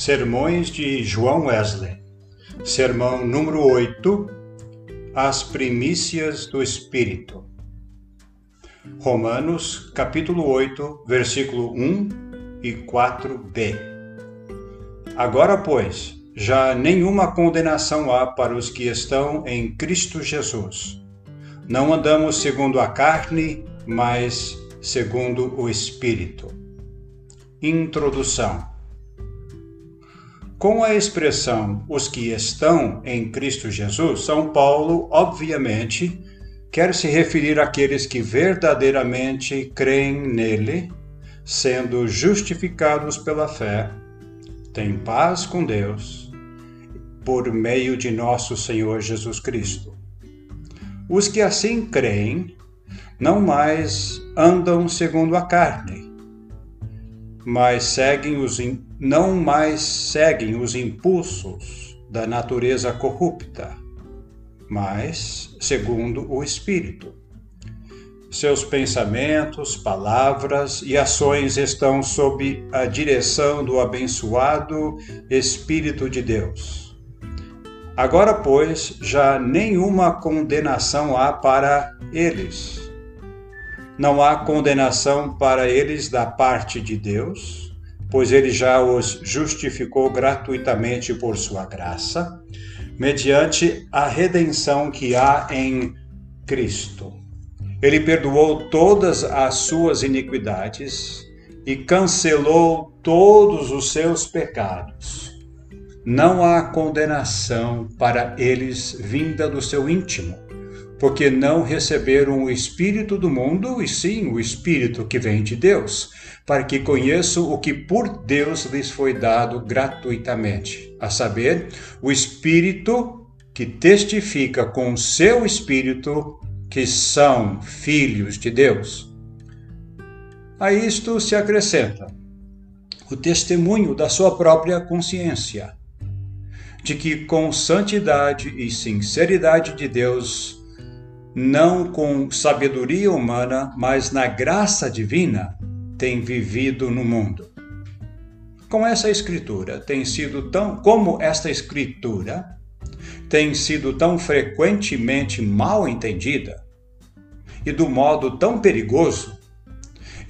Sermões de João Wesley, sermão número 8, As Primícias do Espírito. Romanos, capítulo 8, versículo 1 e 4b. Agora, pois, já nenhuma condenação há para os que estão em Cristo Jesus. Não andamos segundo a carne, mas segundo o Espírito. Introdução com a expressão os que estão em Cristo Jesus, São Paulo, obviamente, quer se referir àqueles que verdadeiramente creem nele, sendo justificados pela fé, têm paz com Deus, por meio de nosso Senhor Jesus Cristo. Os que assim creem não mais andam segundo a carne, mas seguem os não mais seguem os impulsos da natureza corrupta, mas segundo o Espírito. Seus pensamentos, palavras e ações estão sob a direção do abençoado Espírito de Deus. Agora, pois, já nenhuma condenação há para eles não há condenação para eles da parte de Deus, pois ele já os justificou gratuitamente por sua graça, mediante a redenção que há em Cristo. Ele perdoou todas as suas iniquidades e cancelou todos os seus pecados. Não há condenação para eles vinda do seu íntimo porque não receberam o Espírito do mundo, e sim o Espírito que vem de Deus, para que conheçam o que por Deus lhes foi dado gratuitamente, a saber, o Espírito que testifica com o seu Espírito que são filhos de Deus. A isto se acrescenta o testemunho da sua própria consciência, de que com santidade e sinceridade de Deus não com sabedoria humana, mas na graça divina, tem vivido no mundo. Com essa escritura tem sido tão como esta escritura tem sido tão frequentemente mal entendida e do modo tão perigoso,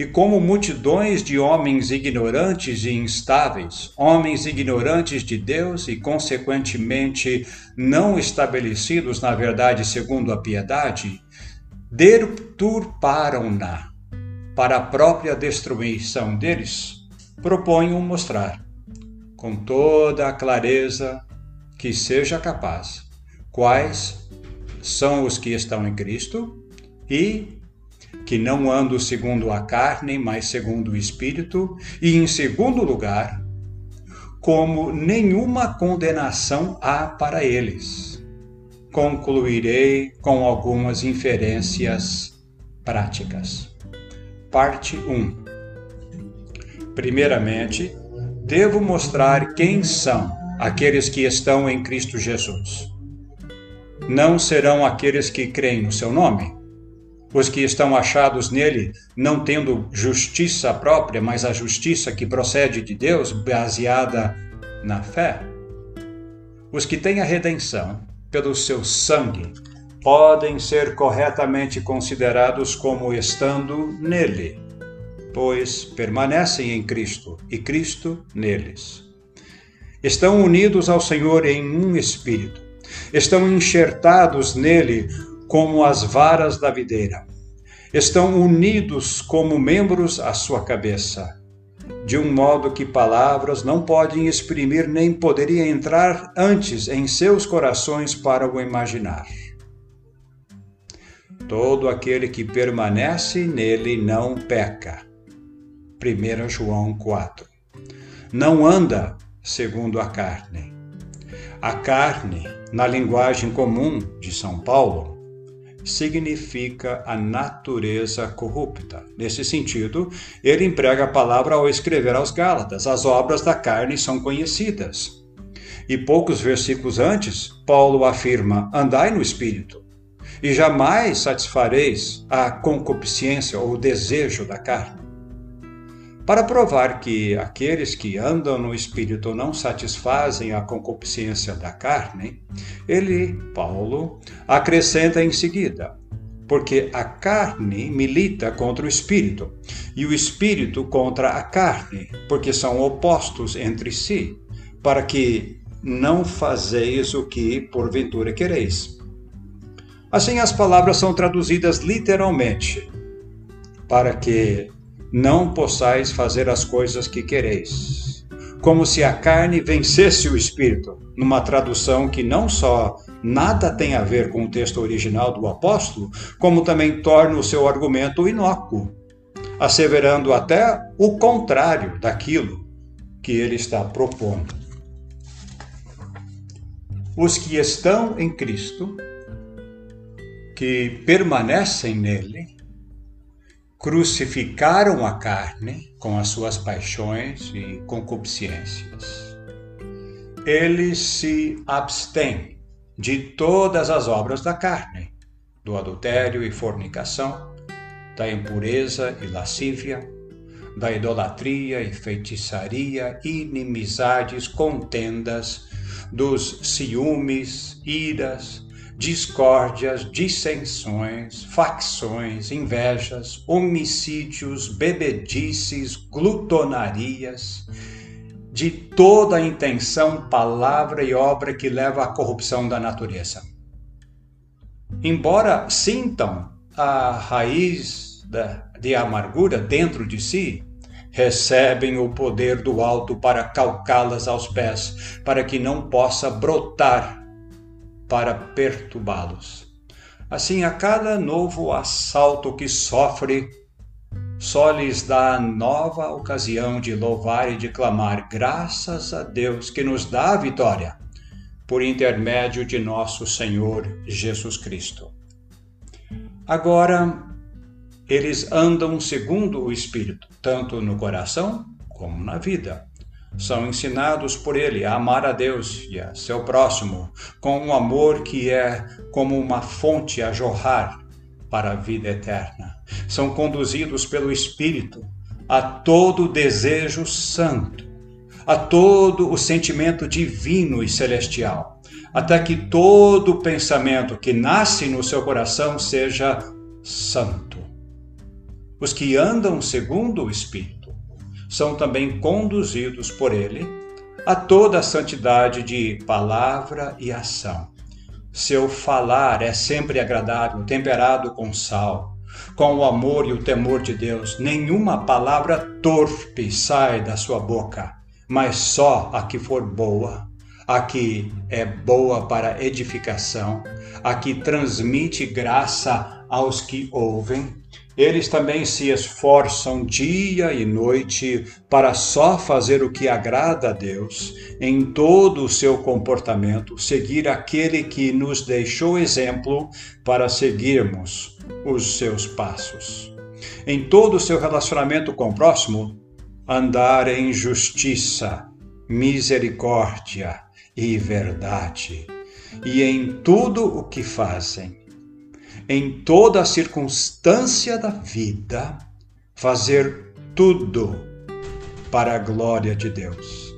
e como multidões de homens ignorantes e instáveis, homens ignorantes de Deus e, consequentemente, não estabelecidos na verdade segundo a piedade, deturparam-na para a própria destruição deles, proponho mostrar, com toda a clareza que seja capaz, quais são os que estão em Cristo e que não ando segundo a carne, mas segundo o Espírito, e em segundo lugar, como nenhuma condenação há para eles. Concluirei com algumas inferências práticas. Parte 1. Primeiramente, devo mostrar quem são aqueles que estão em Cristo Jesus. Não serão aqueles que creem no seu nome? Os que estão achados nele, não tendo justiça própria, mas a justiça que procede de Deus, baseada na fé. Os que têm a redenção pelo seu sangue podem ser corretamente considerados como estando nele, pois permanecem em Cristo e Cristo neles. Estão unidos ao Senhor em um espírito. Estão enxertados nele como as varas da videira. Estão unidos como membros à sua cabeça, de um modo que palavras não podem exprimir nem poderia entrar antes em seus corações para o imaginar. Todo aquele que permanece nele não peca. 1 João 4. Não anda segundo a carne. A carne, na linguagem comum de São Paulo, significa a natureza corrupta. Nesse sentido, ele emprega a palavra ao escrever aos Gálatas: as obras da carne são conhecidas. E poucos versículos antes, Paulo afirma: andai no espírito, e jamais satisfareis a concupiscência ou o desejo da carne. Para provar que aqueles que andam no espírito não satisfazem a concupiscência da carne, ele, Paulo, acrescenta em seguida: porque a carne milita contra o espírito, e o espírito contra a carne, porque são opostos entre si, para que não fazeis o que porventura quereis. Assim as palavras são traduzidas literalmente, para que não possais fazer as coisas que quereis. Como se a carne vencesse o espírito, numa tradução que não só nada tem a ver com o texto original do apóstolo, como também torna o seu argumento inócuo, asseverando até o contrário daquilo que ele está propondo. Os que estão em Cristo, que permanecem nele, crucificaram a carne com as suas paixões e concupiscências. Eles se abstêm de todas as obras da carne, do adultério e fornicação, da impureza e lascívia, da idolatria e feitiçaria, inimizades, contendas, dos ciúmes, iras, discórdias, dissensões, facções, invejas, homicídios, bebedices, glutonarias, de toda a intenção, palavra e obra que leva à corrupção da natureza. Embora sintam a raiz de amargura dentro de si, recebem o poder do alto para calcá-las aos pés, para que não possa brotar para perturbá-los. Assim, a cada novo assalto que sofre, só lhes dá nova ocasião de louvar e de clamar graças a Deus que nos dá a vitória, por intermédio de nosso Senhor Jesus Cristo. Agora, eles andam segundo o Espírito, tanto no coração como na vida são ensinados por ele a amar a Deus e a seu próximo com um amor que é como uma fonte a jorrar para a vida eterna. São conduzidos pelo Espírito a todo desejo santo, a todo o sentimento divino e celestial, até que todo pensamento que nasce no seu coração seja santo. Os que andam segundo o Espírito são também conduzidos por ele a toda a santidade de palavra e ação. Seu falar é sempre agradável, temperado com sal, com o amor e o temor de Deus. Nenhuma palavra torpe sai da sua boca, mas só a que for boa, a que é boa para edificação, a que transmite graça aos que ouvem eles também se esforçam dia e noite para só fazer o que agrada a Deus em todo o seu comportamento, seguir aquele que nos deixou exemplo para seguirmos os seus passos. Em todo o seu relacionamento com o próximo, andar em justiça, misericórdia e verdade, e em tudo o que fazem em toda a circunstância da vida, fazer tudo para a glória de Deus.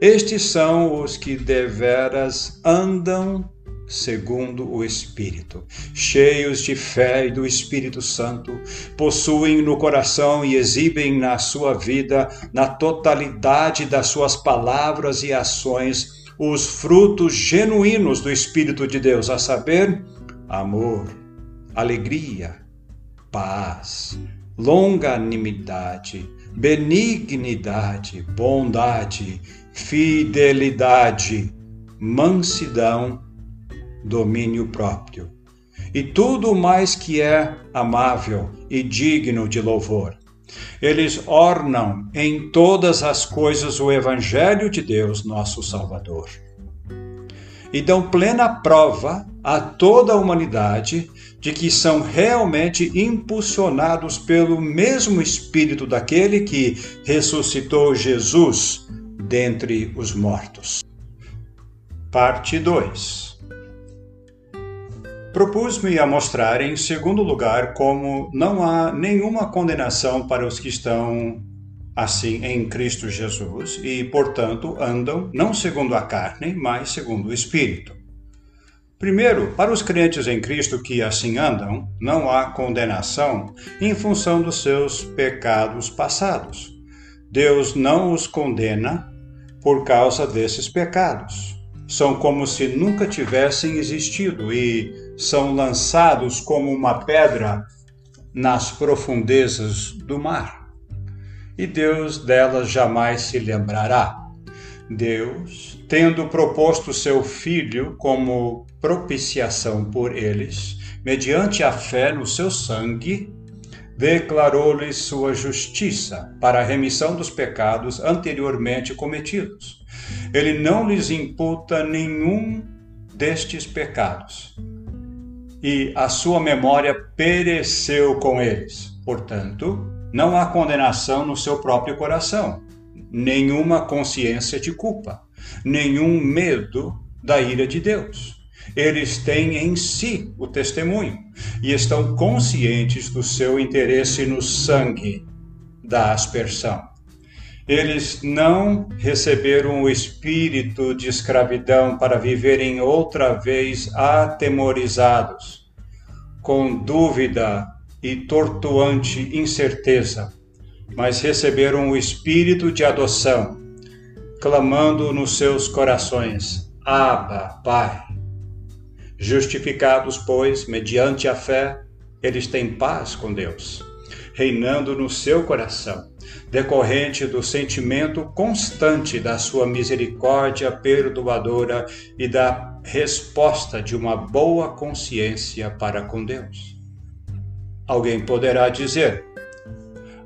Estes são os que deveras andam segundo o Espírito, cheios de fé e do Espírito Santo, possuem no coração e exibem na sua vida, na totalidade das suas palavras e ações, os frutos genuínos do Espírito de Deus, a saber, amor, alegria, paz, longanimidade, benignidade, bondade, fidelidade, mansidão, domínio próprio. E tudo mais que é amável e digno de louvor. Eles ornam em todas as coisas o Evangelho de Deus, nosso Salvador e dão plena prova a toda a humanidade de que são realmente impulsionados pelo mesmo Espírito daquele que ressuscitou Jesus dentre os mortos. Parte 2 Propus-me a mostrar, em segundo lugar, como não há nenhuma condenação para os que estão assim em Cristo Jesus e, portanto, andam não segundo a carne, mas segundo o Espírito. Primeiro, para os crentes em Cristo que assim andam, não há condenação em função dos seus pecados passados. Deus não os condena por causa desses pecados. São como se nunca tivessem existido e são lançados como uma pedra nas profundezas do mar. E Deus delas jamais se lembrará. Deus, tendo proposto seu Filho como propiciação por eles, mediante a fé no seu sangue, declarou-lhes sua justiça para a remissão dos pecados anteriormente cometidos. Ele não lhes imputa nenhum destes pecados, e a sua memória pereceu com eles. Portanto, não há condenação no seu próprio coração nenhuma consciência de culpa, nenhum medo da ira de Deus. Eles têm em si o testemunho e estão conscientes do seu interesse no sangue da aspersão. Eles não receberam o espírito de escravidão para viverem outra vez atemorizados, com dúvida e tortuante incerteza mas receberam o espírito de adoção, clamando nos seus corações: Abba, Pai. Justificados, pois, mediante a fé, eles têm paz com Deus, reinando no seu coração, decorrente do sentimento constante da sua misericórdia perdoadora e da resposta de uma boa consciência para com Deus. Alguém poderá dizer: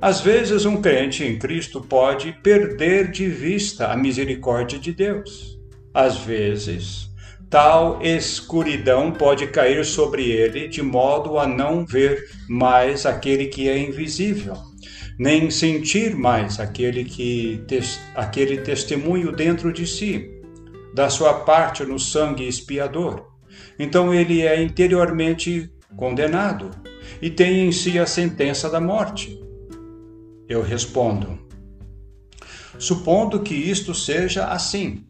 às vezes, um crente em Cristo pode perder de vista a misericórdia de Deus. Às vezes, tal escuridão pode cair sobre ele de modo a não ver mais aquele que é invisível, nem sentir mais aquele que aquele testemunho dentro de si, da sua parte no sangue expiador. Então ele é interiormente condenado e tem em si a sentença da morte. Eu respondo: Supondo que isto seja assim,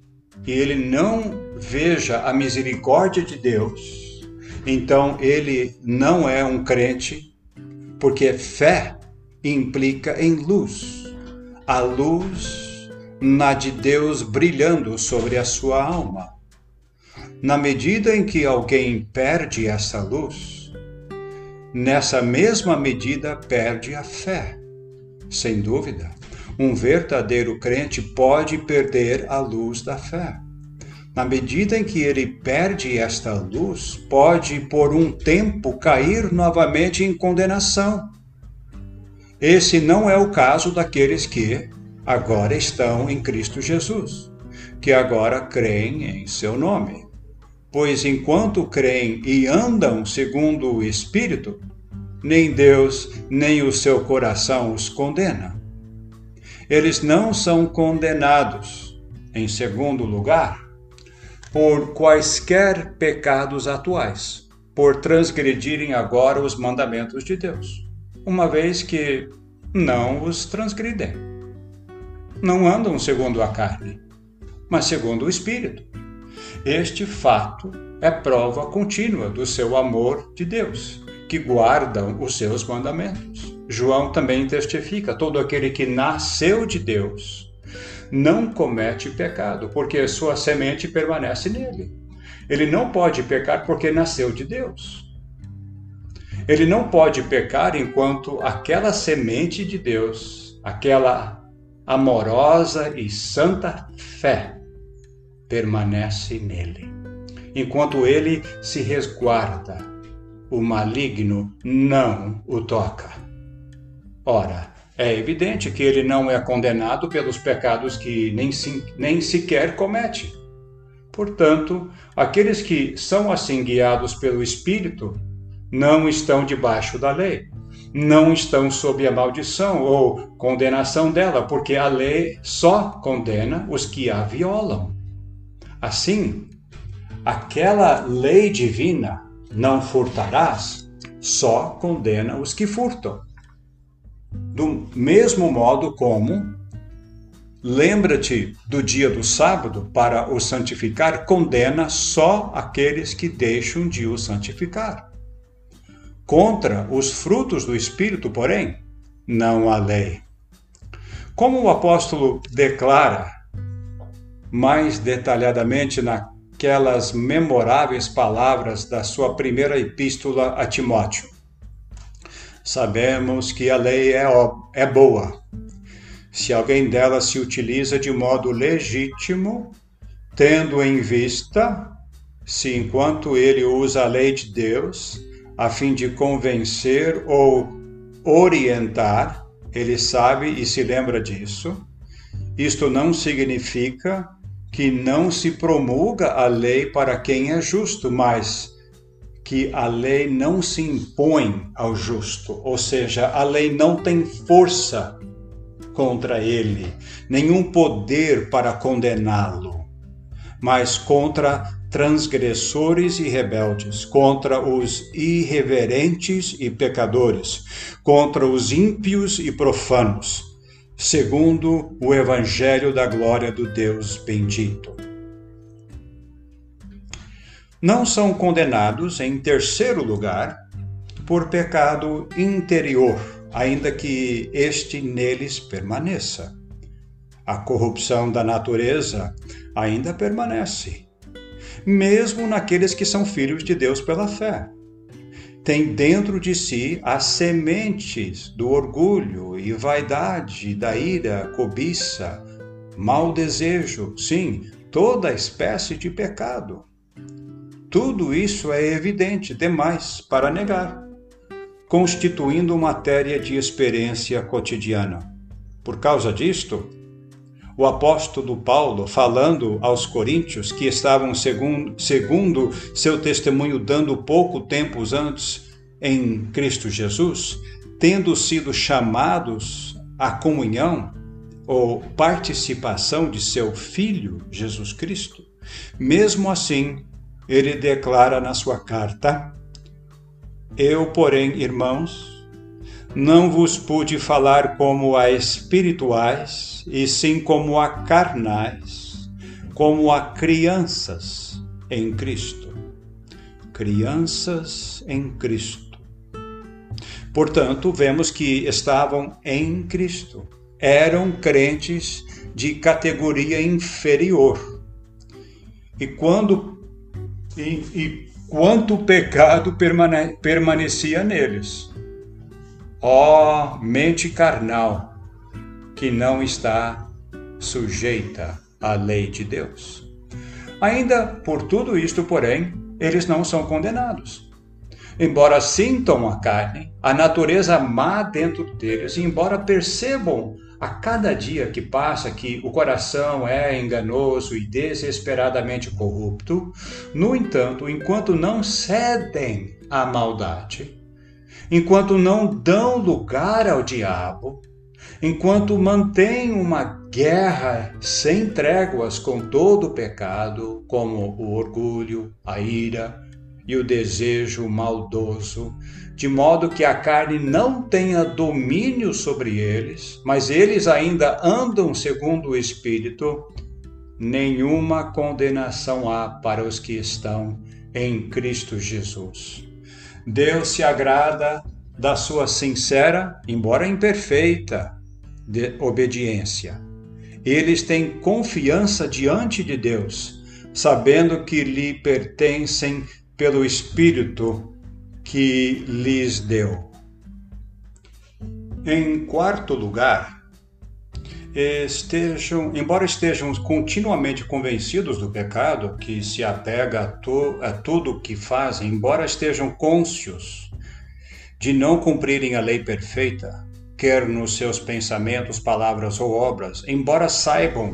e ele não veja a misericórdia de Deus, então ele não é um crente, porque fé implica em luz. A luz na de Deus brilhando sobre a sua alma. Na medida em que alguém perde essa luz, nessa mesma medida perde a fé. Sem dúvida, um verdadeiro crente pode perder a luz da fé. Na medida em que ele perde esta luz, pode por um tempo cair novamente em condenação. Esse não é o caso daqueles que agora estão em Cristo Jesus, que agora creem em seu nome. Pois enquanto creem e andam segundo o Espírito, nem Deus, nem o seu coração os condena. Eles não são condenados, em segundo lugar, por quaisquer pecados atuais, por transgredirem agora os mandamentos de Deus, uma vez que não os transgridem. Não andam segundo a carne, mas segundo o Espírito. Este fato é prova contínua do seu amor de Deus que guardam os seus mandamentos. João também testifica: todo aquele que nasceu de Deus não comete pecado, porque sua semente permanece nele. Ele não pode pecar porque nasceu de Deus. Ele não pode pecar enquanto aquela semente de Deus, aquela amorosa e santa fé, permanece nele. Enquanto ele se resguarda o maligno não o toca. Ora, é evidente que ele não é condenado pelos pecados que nem, se, nem sequer comete. Portanto, aqueles que são assim guiados pelo Espírito não estão debaixo da lei, não estão sob a maldição ou condenação dela, porque a lei só condena os que a violam. Assim, aquela lei divina não furtarás, só condena os que furtam. Do mesmo modo como lembra-te do dia do sábado para o santificar, condena só aqueles que deixam de o santificar. Contra os frutos do Espírito, porém, não há lei. Como o apóstolo declara mais detalhadamente naquelas memoráveis palavras da sua primeira epístola a Timóteo. Sabemos que a lei é, é boa, se alguém dela se utiliza de modo legítimo, tendo em vista se enquanto ele usa a lei de Deus a fim de convencer ou orientar, ele sabe e se lembra disso. Isto não significa que não se promulga a lei para quem é justo, mas que a lei não se impõe ao justo, ou seja, a lei não tem força contra ele, nenhum poder para condená-lo, mas contra transgressores e rebeldes, contra os irreverentes e pecadores, contra os ímpios e profanos segundo o Evangelho da glória do Deus bendito. Não são condenados, em terceiro lugar, por pecado interior, ainda que este neles permaneça. A corrupção da natureza ainda permanece, mesmo naqueles que são filhos de Deus pela fé tem dentro de si as sementes do orgulho e vaidade, da ira, cobiça, mau desejo, sim, toda espécie de pecado. Tudo isso é evidente demais para negar, constituindo matéria de experiência cotidiana. Por causa disto, o apóstolo Paulo, falando aos coríntios que estavam, segundo, segundo seu testemunho, dando pouco tempo antes em Cristo Jesus, tendo sido chamados à comunhão ou participação de seu Filho Jesus Cristo, mesmo assim, ele declara na sua carta: Eu, porém, irmãos, não vos pude falar como a espirituais, e sim como a carnais, como a crianças em Cristo. Crianças em Cristo. Portanto, vemos que estavam em Cristo. Eram crentes de categoria inferior. E quando e, e quanto pecado permane, permanecia neles Ó mente carnal, que não está sujeita à lei de Deus. Ainda por tudo isto, porém, eles não são condenados. Embora sintam a carne, a natureza má dentro deles, e embora percebam a cada dia que passa que o coração é enganoso e desesperadamente corrupto, no entanto, enquanto não cedem à maldade, enquanto não dão lugar ao diabo, enquanto mantêm uma guerra sem tréguas com todo o pecado, como o orgulho, a ira e o desejo maldoso, de modo que a carne não tenha domínio sobre eles, mas eles ainda andam segundo o Espírito, nenhuma condenação há para os que estão em Cristo Jesus. Deus se agrada da sua sincera, embora imperfeita, obediência. Eles têm confiança diante de Deus, sabendo que lhe pertencem pelo Espírito que lhes deu. Em quarto lugar, estejam, embora estejam continuamente convencidos do pecado, que se apega a, to, a tudo o que fazem, embora estejam cônscios de não cumprirem a lei perfeita, quer nos seus pensamentos, palavras ou obras, embora saibam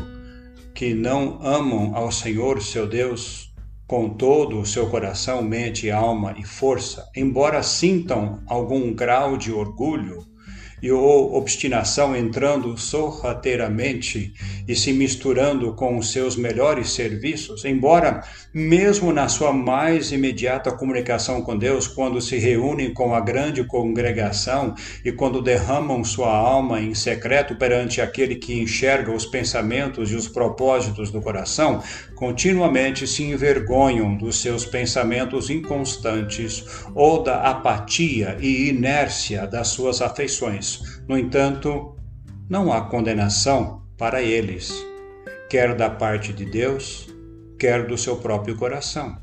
que não amam ao Senhor seu Deus com todo o seu coração, mente, alma e força, embora sintam algum grau de orgulho, e ou obstinação entrando sorrateiramente e se misturando com os seus melhores serviços, embora mesmo na sua mais imediata comunicação com Deus, quando se reúnem com a grande congregação e quando derramam sua alma em secreto perante aquele que enxerga os pensamentos e os propósitos do coração, continuamente se envergonham dos seus pensamentos inconstantes ou da apatia e inércia das suas afeições. No entanto, não há condenação para eles, quer da parte de Deus, quer do seu próprio coração.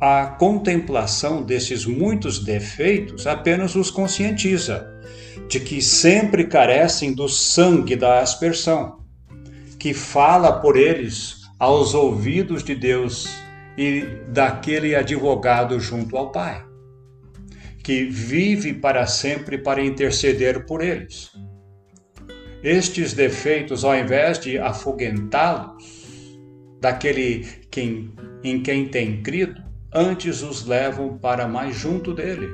A contemplação desses muitos defeitos apenas os conscientiza de que sempre carecem do sangue da aspersão, que fala por eles aos ouvidos de Deus e daquele advogado junto ao Pai, que vive para sempre para interceder por eles. Estes defeitos, ao invés de afoguentá-los daquele quem, em quem tem crido, antes os levam para mais junto dele,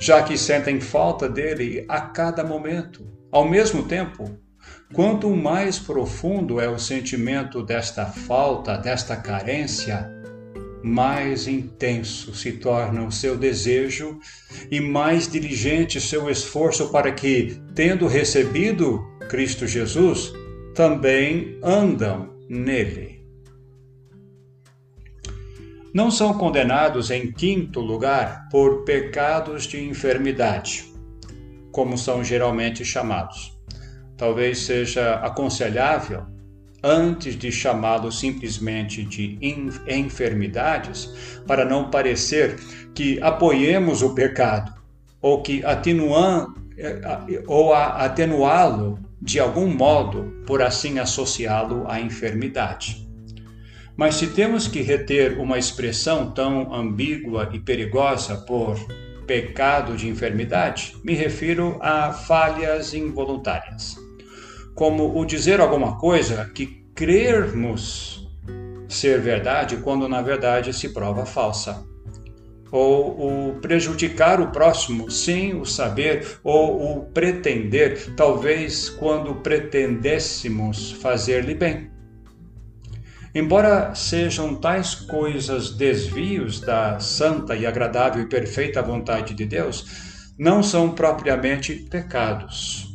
já que sentem falta dele a cada momento. Ao mesmo tempo, quanto mais profundo é o sentimento desta falta, desta carência, mais intenso se torna o seu desejo e mais diligente seu esforço para que, tendo recebido Cristo Jesus, também andam nele. Não são condenados, em quinto lugar, por pecados de enfermidade, como são geralmente chamados. Talvez seja aconselhável antes de chamá-lo simplesmente de enfermidades, para não parecer que apoiemos o pecado ou que eh, ou atenuá-lo de algum modo, por assim associá-lo à enfermidade. Mas se temos que reter uma expressão tão ambígua e perigosa por pecado de enfermidade, me refiro a falhas involuntárias como o dizer alguma coisa que crermos ser verdade quando na verdade se prova falsa. Ou o prejudicar o próximo sem o saber, ou o pretender, talvez quando pretendêssemos fazer-lhe bem. Embora sejam tais coisas desvios da santa e agradável e perfeita vontade de Deus, não são propriamente pecados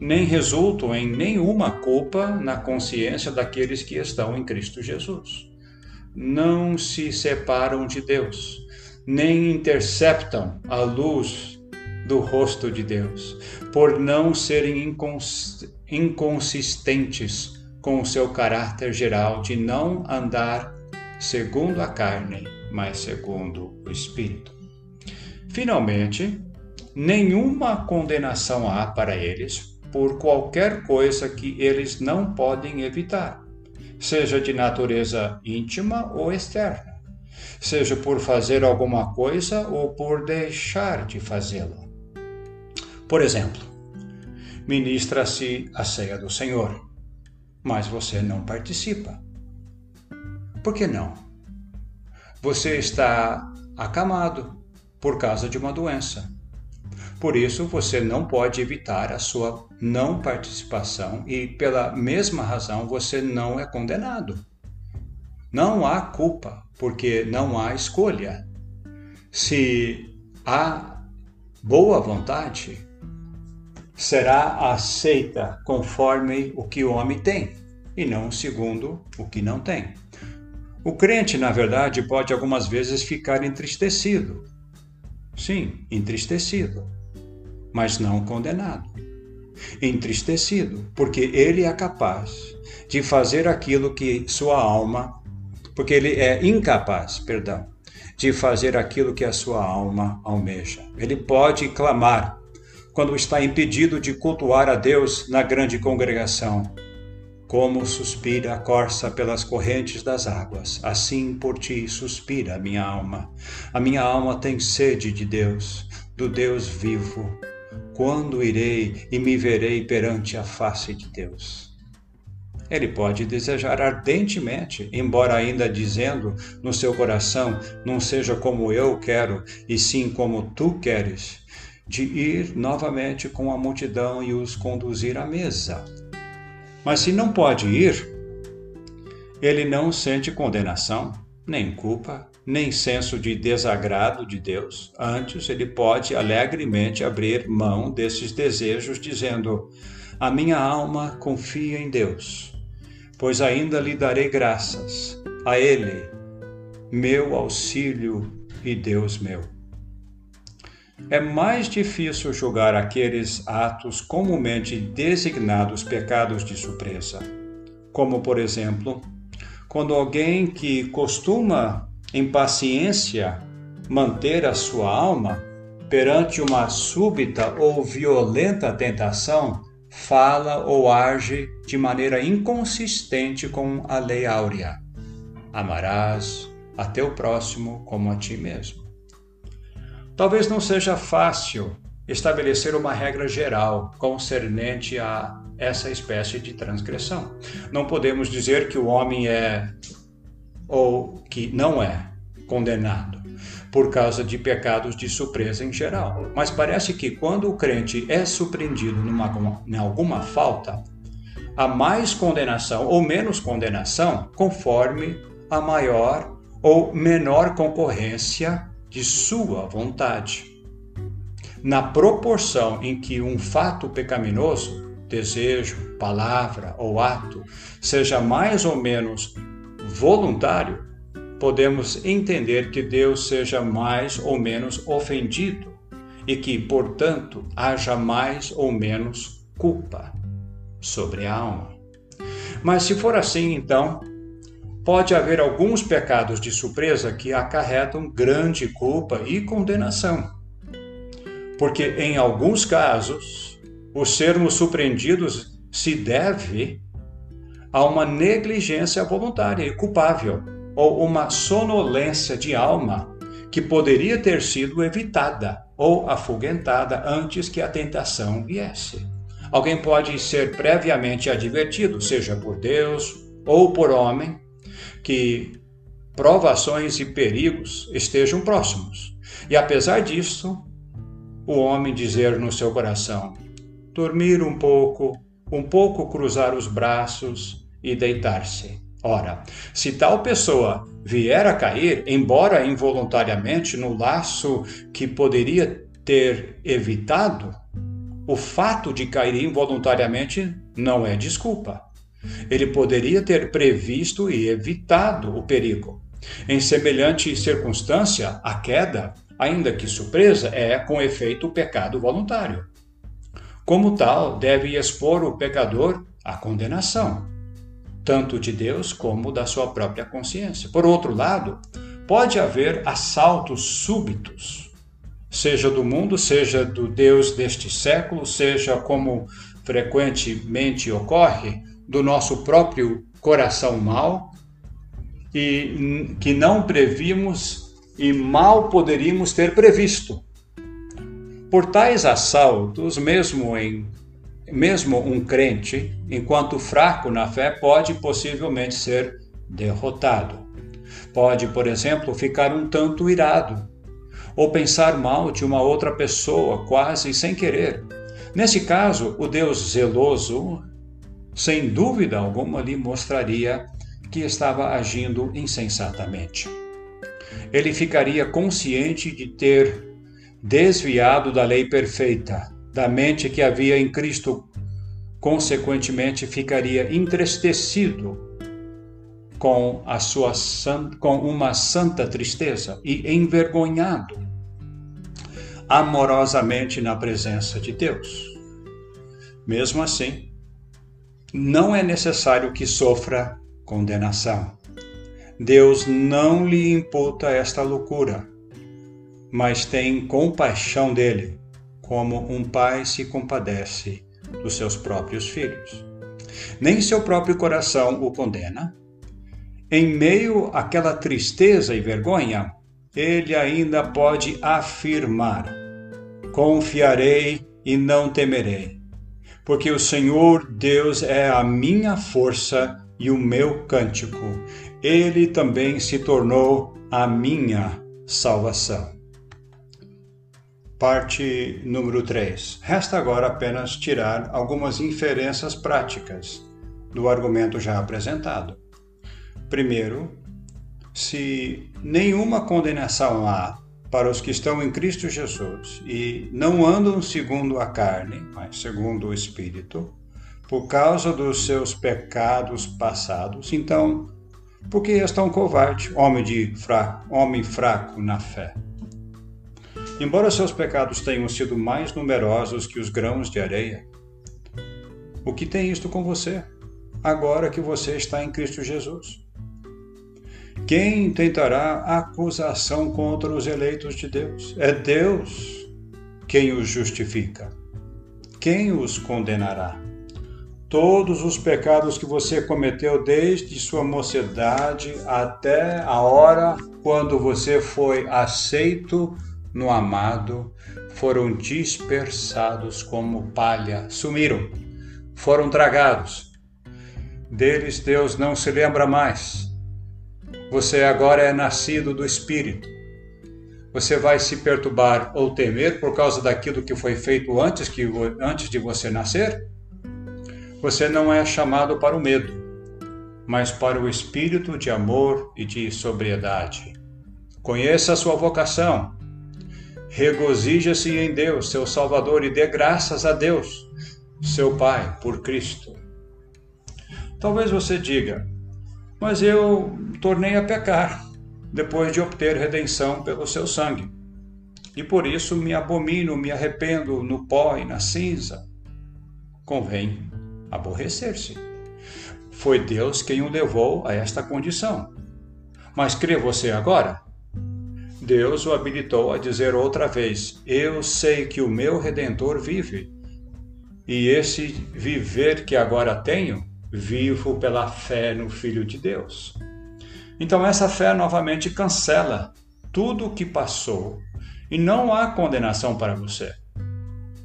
nem resultam em nenhuma culpa na consciência daqueles que estão em Cristo Jesus. Não se separam de Deus, nem interceptam a luz do rosto de Deus, por não serem incons inconsistentes com o seu caráter geral de não andar segundo a carne, mas segundo o Espírito. Finalmente, nenhuma condenação há para eles por qualquer coisa que eles não podem evitar, seja de natureza íntima ou externa, seja por fazer alguma coisa ou por deixar de fazê-la. Por exemplo, ministra-se a ceia do Senhor, mas você não participa. Por que não? Você está acamado por causa de uma doença por isso, você não pode evitar a sua não participação e, pela mesma razão, você não é condenado. Não há culpa, porque não há escolha. Se há boa vontade, será aceita conforme o que o homem tem e não segundo o que não tem. O crente, na verdade, pode algumas vezes ficar entristecido. Sim, entristecido mas não condenado. Entristecido, porque ele é capaz de fazer aquilo que sua alma, porque ele é incapaz, perdão, de fazer aquilo que a sua alma almeja. Ele pode clamar quando está impedido de cultuar a Deus na grande congregação. Como suspira a corça pelas correntes das águas, assim por ti suspira a minha alma. A minha alma tem sede de Deus, do Deus vivo. Quando irei e me verei perante a face de Deus? Ele pode desejar ardentemente, embora ainda dizendo no seu coração: Não seja como eu quero, e sim como tu queres. de ir novamente com a multidão e os conduzir à mesa. Mas se não pode ir, ele não sente condenação, nem culpa, nem senso de desagrado de Deus. Antes, ele pode alegremente abrir mão desses desejos, dizendo: A minha alma confia em Deus, pois ainda lhe darei graças, a Ele, meu auxílio e Deus meu. É mais difícil julgar aqueles atos comumente designados pecados de surpresa, como, por exemplo, quando alguém que costuma, em paciência, manter a sua alma perante uma súbita ou violenta tentação, fala ou age de maneira inconsistente com a lei áurea. Amarás a teu próximo como a ti mesmo. Talvez não seja fácil estabelecer uma regra geral concernente a essa espécie de transgressão. Não podemos dizer que o homem é ou que não é condenado por causa de pecados de surpresa em geral. Mas parece que quando o crente é surpreendido numa, em alguma falta, há mais condenação ou menos condenação conforme a maior ou menor concorrência de sua vontade. Na proporção em que um fato pecaminoso, desejo, palavra ou ato, seja mais ou menos voluntário, podemos entender que Deus seja mais ou menos ofendido e que, portanto, haja mais ou menos culpa sobre a alma. Mas se for assim, então, pode haver alguns pecados de surpresa que acarretam grande culpa e condenação. Porque em alguns casos, o sermos surpreendidos se deve a uma negligência voluntária e culpável, ou uma sonolência de alma que poderia ter sido evitada ou afugentada antes que a tentação viesse. Alguém pode ser previamente advertido, seja por Deus ou por homem, que provações e perigos estejam próximos. E apesar disso, o homem dizer no seu coração: dormir um pouco, um pouco cruzar os braços e deitar-se. Ora, se tal pessoa vier a cair, embora involuntariamente, no laço que poderia ter evitado, o fato de cair involuntariamente não é desculpa. Ele poderia ter previsto e evitado o perigo. Em semelhante circunstância, a queda, ainda que surpresa, é com efeito o pecado voluntário. Como tal, deve expor o pecador à condenação, tanto de Deus como da sua própria consciência. Por outro lado, pode haver assaltos súbitos, seja do mundo, seja do Deus deste século, seja como frequentemente ocorre, do nosso próprio coração mau e que não previmos e mal poderíamos ter previsto. Por tais assaltos, mesmo em mesmo um crente, enquanto fraco na fé, pode possivelmente ser derrotado. Pode, por exemplo, ficar um tanto irado ou pensar mal de uma outra pessoa, quase sem querer. Nesse caso, o Deus zeloso sem dúvida alguma lhe mostraria que estava agindo insensatamente. Ele ficaria consciente de ter desviado da lei perfeita, da mente que havia em Cristo. Consequentemente, ficaria entristecido com a sua com uma santa tristeza e envergonhado amorosamente na presença de Deus. Mesmo assim, não é necessário que sofra condenação. Deus não lhe imputa esta loucura, mas tem compaixão dele, como um pai se compadece dos seus próprios filhos. Nem seu próprio coração o condena. Em meio àquela tristeza e vergonha, ele ainda pode afirmar: Confiarei e não temerei porque o Senhor Deus é a minha força e o meu cântico. Ele também se tornou a minha salvação. Parte número 3. Resta agora apenas tirar algumas inferências práticas do argumento já apresentado. Primeiro, se nenhuma condenação há para os que estão em Cristo Jesus e não andam segundo a carne, mas segundo o Espírito, por causa dos seus pecados passados, então, por que és tão covarde, homem, de fraco, homem fraco na fé? Embora seus pecados tenham sido mais numerosos que os grãos de areia, o que tem isto com você, agora que você está em Cristo Jesus? Quem tentará acusação contra os eleitos de Deus? É Deus quem os justifica. Quem os condenará? Todos os pecados que você cometeu desde sua mocidade até a hora quando você foi aceito no amado foram dispersados como palha, sumiram, foram tragados. Deles Deus não se lembra mais você agora é nascido do Espírito. Você vai se perturbar ou temer por causa daquilo que foi feito antes, que, antes de você nascer? Você não é chamado para o medo, mas para o espírito de amor e de sobriedade. Conheça a sua vocação. Regozija-se em Deus, seu Salvador, e dê graças a Deus, seu Pai, por Cristo. Talvez você diga, mas eu tornei a pecar, depois de obter redenção pelo seu sangue. E por isso me abomino, me arrependo no pó e na cinza. Convém aborrecer-se. Foi Deus quem o levou a esta condição. Mas crê você agora? Deus o habilitou a dizer outra vez: Eu sei que o meu redentor vive, e esse viver que agora tenho vivo pela fé no Filho de Deus. Então, essa fé novamente cancela tudo o que passou e não há condenação para você.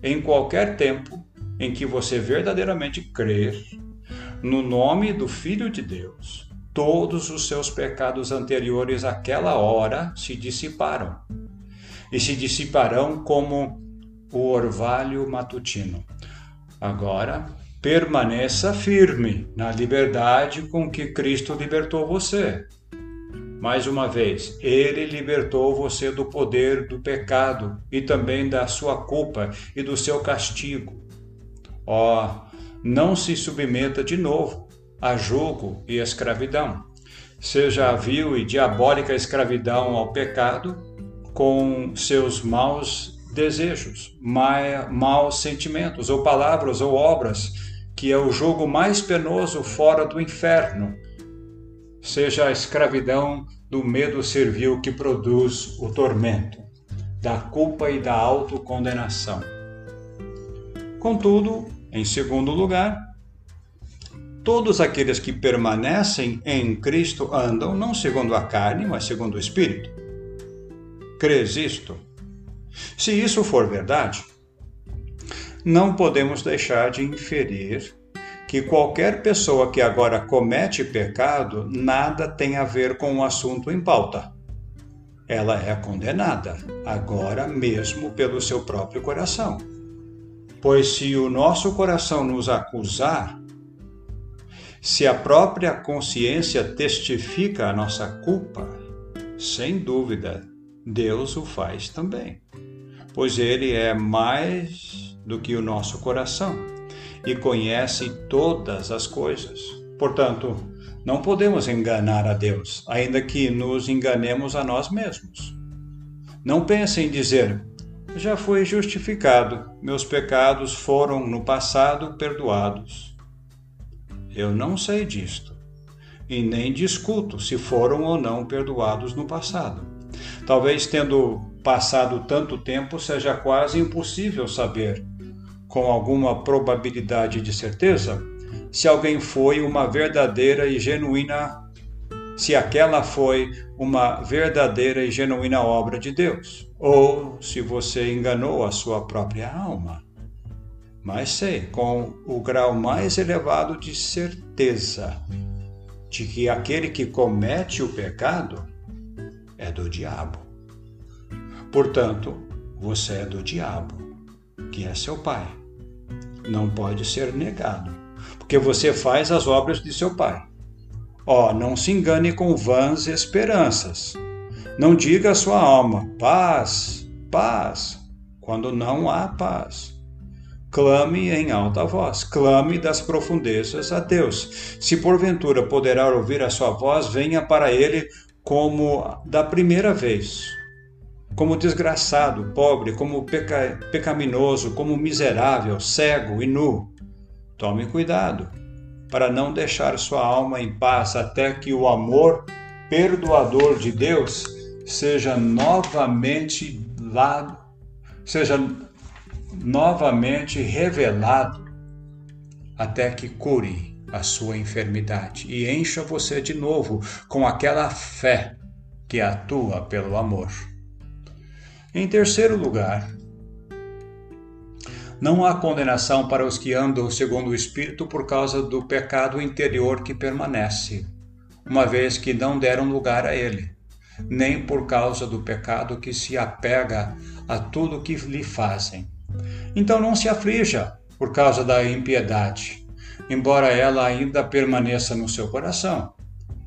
Em qualquer tempo em que você verdadeiramente crer no nome do Filho de Deus, todos os seus pecados anteriores àquela hora se dissiparam e se dissiparão como o orvalho matutino. Agora, permaneça firme na liberdade com que Cristo libertou você. Mais uma vez, ele libertou você do poder do pecado e também da sua culpa e do seu castigo. Ó, oh, não se submeta de novo a julgo e escravidão. Seja a vil e diabólica escravidão ao pecado com seus maus desejos, maus sentimentos, ou palavras ou obras que é o jogo mais penoso fora do inferno, seja a escravidão do medo servil que produz o tormento, da culpa e da autocondenação. Contudo, em segundo lugar, todos aqueles que permanecem em Cristo andam não segundo a carne, mas segundo o Espírito. Crês isto? Se isso for verdade, não podemos deixar de inferir que qualquer pessoa que agora comete pecado nada tem a ver com o assunto em pauta. Ela é condenada, agora mesmo pelo seu próprio coração. Pois se o nosso coração nos acusar, se a própria consciência testifica a nossa culpa, sem dúvida, Deus o faz também, pois Ele é mais do que o nosso coração e conhece todas as coisas. Portanto, não podemos enganar a Deus, ainda que nos enganemos a nós mesmos. Não pense em dizer: já fui justificado, meus pecados foram no passado perdoados. Eu não sei disto, e nem discuto se foram ou não perdoados no passado. Talvez tendo passado tanto tempo seja quase impossível saber com alguma probabilidade de certeza se alguém foi uma verdadeira e genuína se aquela foi uma verdadeira e genuína obra de Deus, ou se você enganou a sua própria alma. Mas sei com o grau mais elevado de certeza de que aquele que comete o pecado é do diabo. Portanto, você é do diabo, que é seu pai. Não pode ser negado, porque você faz as obras de seu pai. Ó, oh, não se engane com vãs esperanças. Não diga à sua alma, paz, paz, quando não há paz. Clame em alta voz, clame das profundezas a Deus. Se porventura poderá ouvir a sua voz, venha para ele como da primeira vez, como desgraçado, pobre, como peca, pecaminoso, como miserável, cego e nu. Tome cuidado para não deixar sua alma em paz até que o amor perdoador de Deus seja novamente lá, seja novamente revelado até que cure a sua enfermidade e encha você de novo com aquela fé que atua pelo amor. Em terceiro lugar, não há condenação para os que andam segundo o Espírito por causa do pecado interior que permanece, uma vez que não deram lugar a ele, nem por causa do pecado que se apega a tudo que lhe fazem então não se aflija por causa da impiedade, embora ela ainda permaneça no seu coração.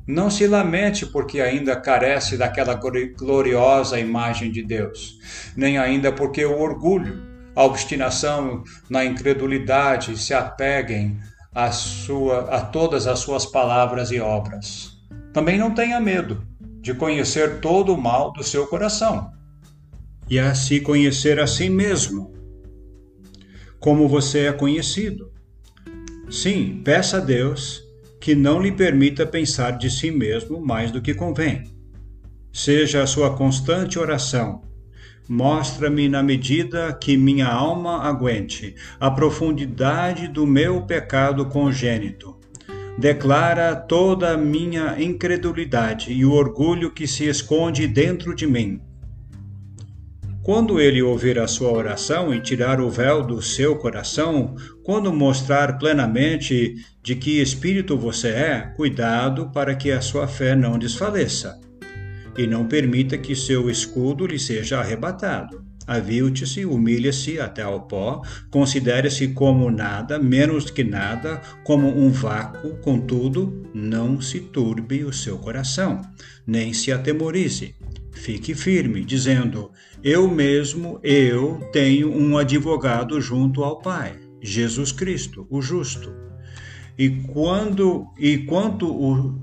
Não se lamente porque ainda carece daquela gloriosa imagem de Deus, nem ainda porque o orgulho, a obstinação na incredulidade se apeguem a, sua, a todas as suas palavras e obras. Também não tenha medo de conhecer todo o mal do seu coração e a se conhecer a si mesmo como você é conhecido. Sim, peça a Deus que não lhe permita pensar de si mesmo mais do que convém. Seja a sua constante oração. Mostra-me na medida que minha alma aguente a profundidade do meu pecado congênito. Declara toda a minha incredulidade e o orgulho que se esconde dentro de mim quando ele ouvir a sua oração e tirar o véu do seu coração, quando mostrar plenamente de que espírito você é, cuidado para que a sua fé não desfaleça. E não permita que seu escudo lhe seja arrebatado. Avilte-se, humilhe-se até ao pó, considere-se como nada, menos que nada, como um vácuo, contudo, não se turbe o seu coração, nem se atemorize. Fique firme, dizendo: Eu mesmo, eu tenho um advogado junto ao Pai, Jesus Cristo, o justo. E quando e quanto o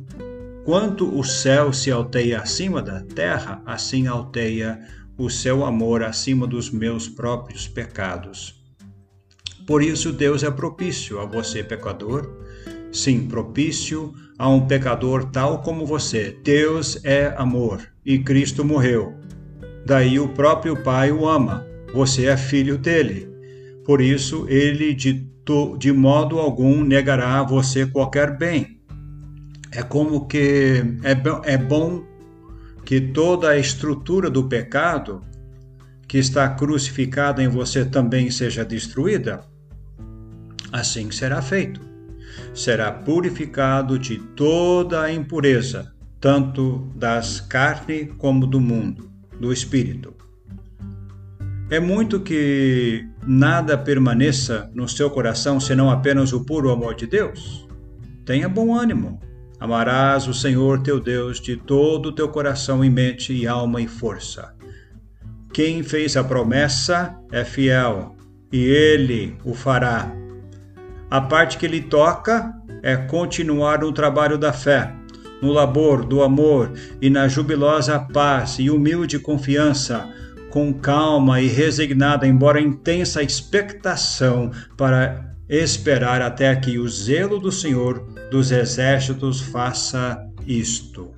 quanto o céu se alteia acima da terra, assim alteia o seu amor acima dos meus próprios pecados. Por isso Deus é propício a você, pecador, sim, propício a um pecador tal como você. Deus é amor e Cristo morreu. Daí o próprio Pai o ama. Você é filho dele. Por isso ele de, de modo algum negará a você qualquer bem. É como que é, é bom que toda a estrutura do pecado que está crucificada em você também seja destruída? Assim será feito. Será purificado de toda a impureza tanto das carne como do mundo, do espírito. É muito que nada permaneça no seu coração senão apenas o puro amor de Deus. Tenha bom ânimo. Amarás o Senhor teu Deus de todo o teu coração e mente e alma e força. Quem fez a promessa é fiel, e ele o fará. A parte que lhe toca é continuar no trabalho da fé, no labor do amor e na jubilosa paz e humilde confiança, com calma e resignada, embora intensa expectação, para esperar até que o zelo do Senhor dos exércitos faça isto.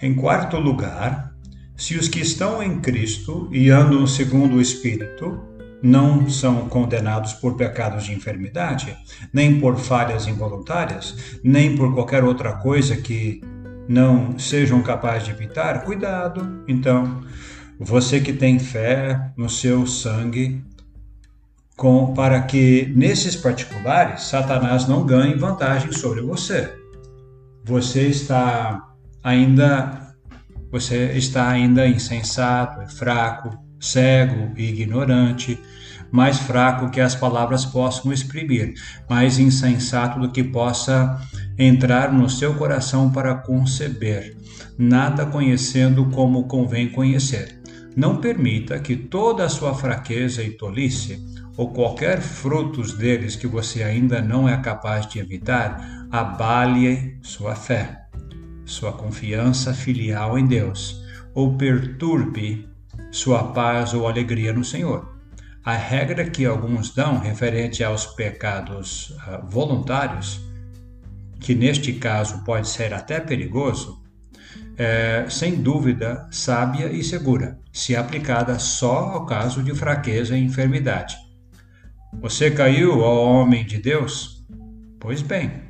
Em quarto lugar, se os que estão em Cristo e andam segundo o Espírito, não são condenados por pecados de enfermidade, nem por falhas involuntárias, nem por qualquer outra coisa que não sejam capazes de evitar, cuidado. Então, você que tem fé no seu sangue, com, para que nesses particulares Satanás não ganhe vantagem sobre você. Você está ainda você está ainda insensato, fraco, cego e ignorante, mais fraco que as palavras possam exprimir, mais insensato do que possa entrar no seu coração para conceber, nada conhecendo como convém conhecer. Não permita que toda a sua fraqueza e tolice, ou qualquer frutos deles que você ainda não é capaz de evitar, abale sua fé, sua confiança filial em Deus, ou perturbe sua paz ou alegria no Senhor. A regra que alguns dão referente aos pecados uh, voluntários, que neste caso pode ser até perigoso, é, sem dúvida, sábia e segura, se aplicada só ao caso de fraqueza e enfermidade. Você caiu, ó homem de Deus? Pois bem,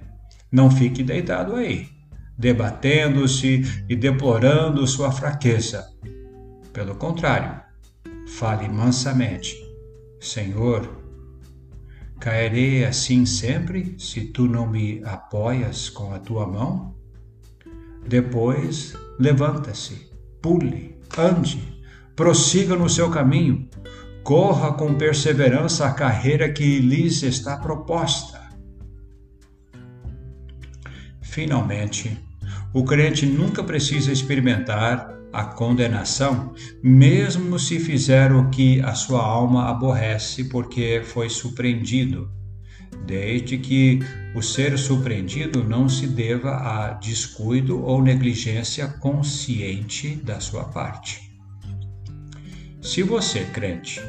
não fique deitado aí, debatendo-se e deplorando sua fraqueza. Pelo contrário, fale mansamente Senhor, cairei assim sempre se tu não me apoias com a tua mão? Depois, levanta-se, pule, ande, prossiga no seu caminho, corra com perseverança a carreira que lhes está proposta. Finalmente, o crente nunca precisa experimentar a condenação, mesmo se fizer o que a sua alma aborrece porque foi surpreendido, desde que o ser surpreendido não se deva a descuido ou negligência consciente da sua parte. Se você, crente,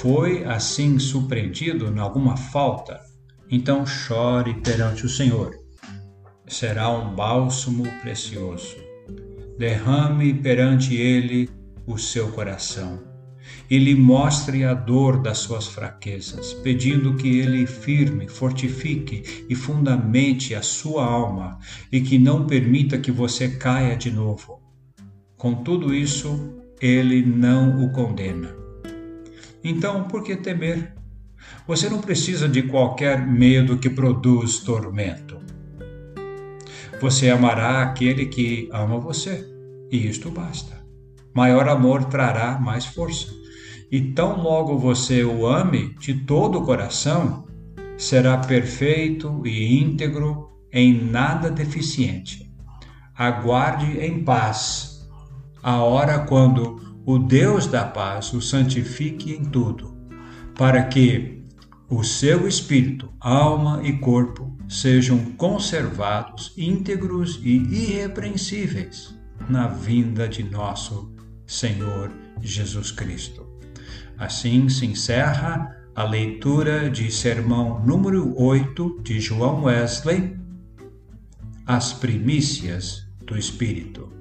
foi assim surpreendido em alguma falta, então chore perante o Senhor. Será um bálsamo precioso derrame perante ele o seu coração e lhe mostre a dor das suas fraquezas, pedindo que ele firme, fortifique e fundamente a sua alma e que não permita que você caia de novo. Com tudo isso, ele não o condena. Então, por que temer? Você não precisa de qualquer medo que produz tormento. Você amará aquele que ama você, e isto basta. Maior amor trará mais força. E tão logo você o ame de todo o coração, será perfeito e íntegro, em nada deficiente. Aguarde em paz a hora quando o Deus da paz o santifique em tudo, para que o seu espírito, alma e corpo sejam conservados íntegros e irrepreensíveis na vinda de nosso Senhor Jesus Cristo. Assim se encerra a leitura de sermão número 8 de João Wesley, As Primícias do Espírito.